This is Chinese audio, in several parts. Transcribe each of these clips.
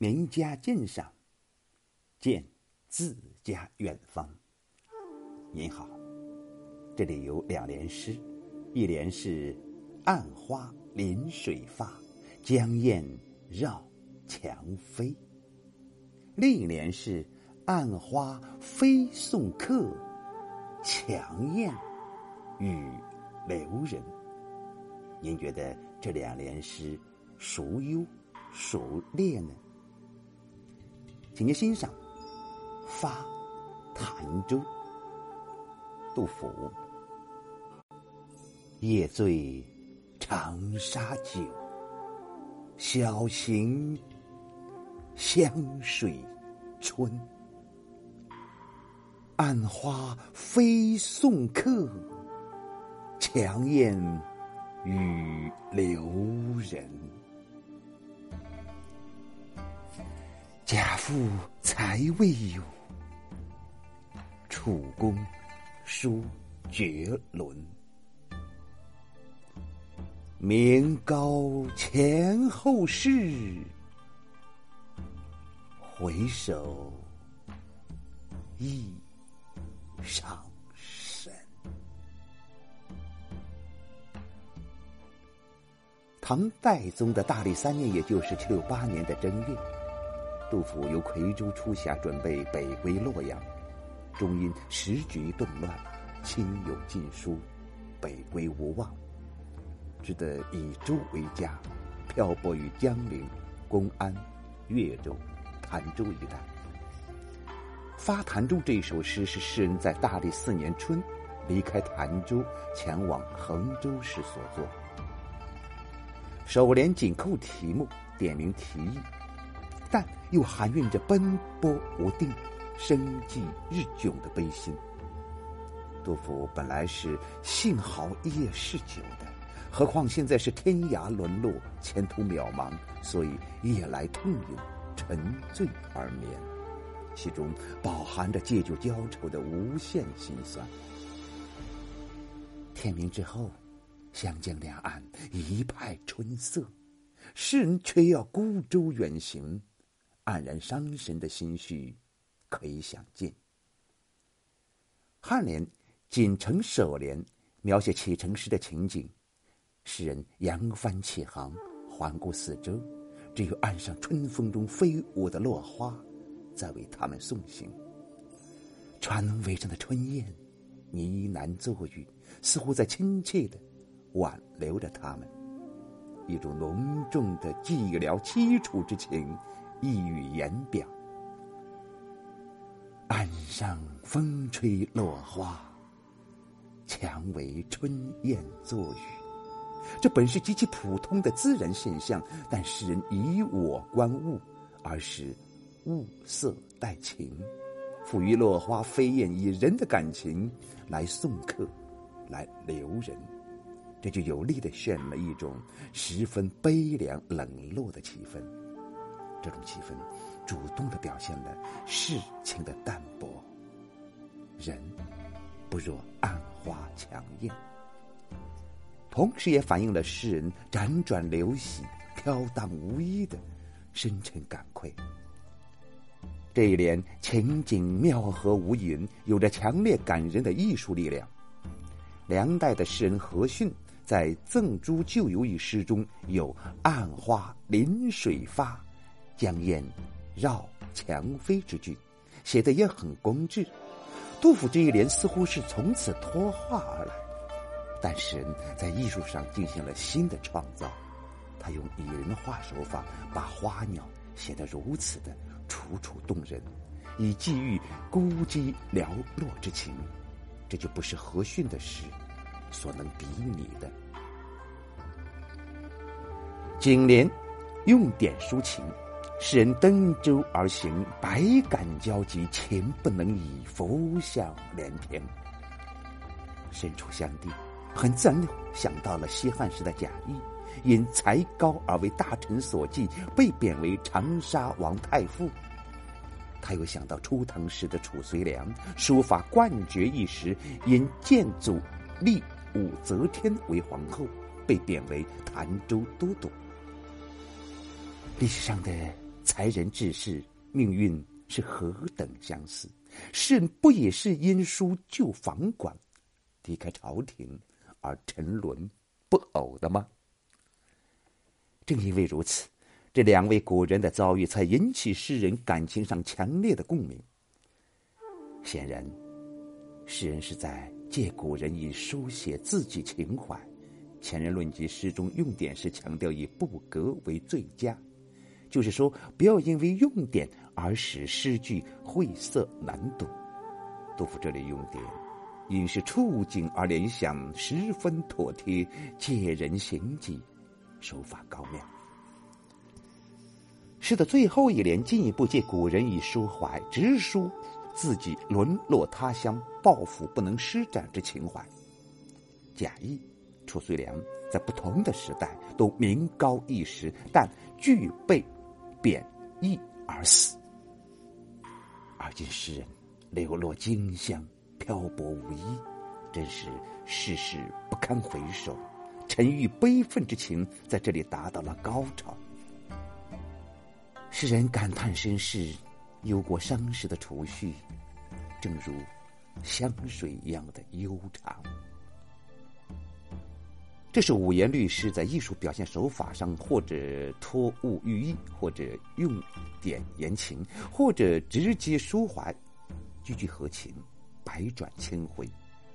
名家鉴赏，见自家远方。您好，这里有两联诗，一联是“暗花临水发，江燕绕墙飞”，另一联是“暗花飞送客，墙燕与留人”。您觉得这两联诗孰优孰劣呢？请您欣赏《发潭州》。杜甫：夜醉长沙酒，小行湘水春。暗花飞送客，墙燕与留人。夫才未有，楚公书绝伦。名高前后世，回首亦伤身。唐代宗的大历三年，也就是七六八年的正月。杜甫由夔州出峡，准备北归洛阳，终因时局动乱，亲友尽疏，北归无望，只得以州为家，漂泊于江陵、公安、越州、潭州一带。《发潭州》这首诗是诗人在大历四年春离开潭州，前往衡州时所作。首联紧扣题目，点明题意。但又含蕴着奔波无定、生计日窘的悲心。杜甫本来是幸好夜是久的，何况现在是天涯沦落、前途渺茫，所以夜来痛饮、沉醉而眠，其中饱含着借酒浇愁的无限心酸。天明之后，湘江两岸一派春色，诗人却要孤舟远行。黯然伤神的心绪，可以想见。颔联锦城首联描写启程时的情景，诗人扬帆起航，环顾四周，只有岸上春风中飞舞的落花，在为他们送行。船尾上的春燕呢喃作语，似乎在亲切的挽留着他们，一种浓重的寂寥凄楚之情。溢于言表。岸上风吹落花，墙围春燕作语。这本是极其普通的自然现象，但诗人以我观物，而使物色带情，赋予落花飞燕以人的感情来送客，来留人，这就有力的渲染了一种十分悲凉冷落的气氛。这种气氛，主动的表现了世情的淡薄。人不若暗花强艳，同时也反映了诗人辗转流徙、飘荡无依的深沉感愧。这一联情景妙合无垠，有着强烈感人的艺术力量。梁代的诗人何逊在《赠诸旧游》一诗中有“暗花临水发”。江燕绕墙飞之句，写的也很工致。杜甫这一联似乎是从此脱画而来，但诗人在艺术上进行了新的创造。他用拟人画手法，把花鸟写得如此的楚楚动人，以寄予孤寂寥落之情。这就不是何逊的诗所能比拟的。颈联用典抒情。使人登舟而行，百感交集，情不能已，浮想联翩。身处湘地，很自然的想到了西汉时的贾谊，因才高而为大臣所忌，被贬为长沙王太傅。他又想到初唐时的褚遂良，书法冠绝一时，因建祖立武则天为皇后，被贬为潭州都督。历史上的。才人志士命运是何等相似？诗人不也是因书旧房馆，离开朝廷而沉沦不偶的吗？正因为如此，这两位古人的遭遇才引起诗人感情上强烈的共鸣。显然，诗人是在借古人以书写自己情怀。前人论及诗中用典时，强调以不格为最佳，就是说，不要因为用典而使诗句晦涩难懂。杜甫这里用典，因是触景而联想，十分妥帖，借人行迹。手法高妙。诗的最后一联进一步借古人以抒怀直抒自己沦落他乡、抱负不能施展之情怀。贾谊、褚遂良在不同的时代都名高一时，但具备贬义而死。而今诗人流落荆襄，漂泊无依，真是世事不堪回首。沉郁悲愤之情在这里达到了高潮。诗人感叹身世，忧国伤时的愁绪，正如香水一样的悠长。这是五言律诗在艺术表现手法上，或者托物寓意，或者用典言情，或者直接抒怀，句句合情，百转千回。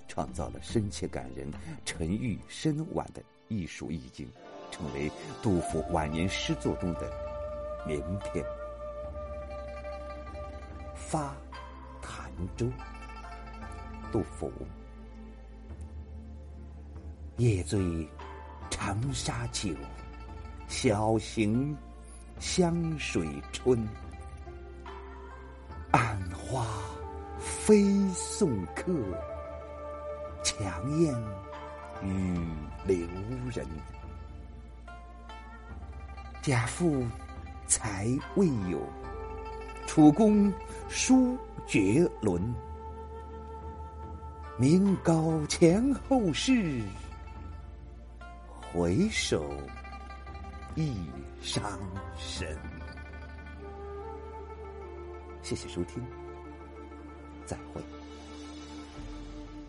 创造了深切感人、沉郁深婉的艺术意境，成为杜甫晚年诗作中的名篇。发潭州，杜甫。夜醉长沙酒，晓行湘水春。暗花飞送客。强燕与留人，贾父才未有，楚公书绝伦。名高前后世，回首亦伤神。谢谢收听，再会。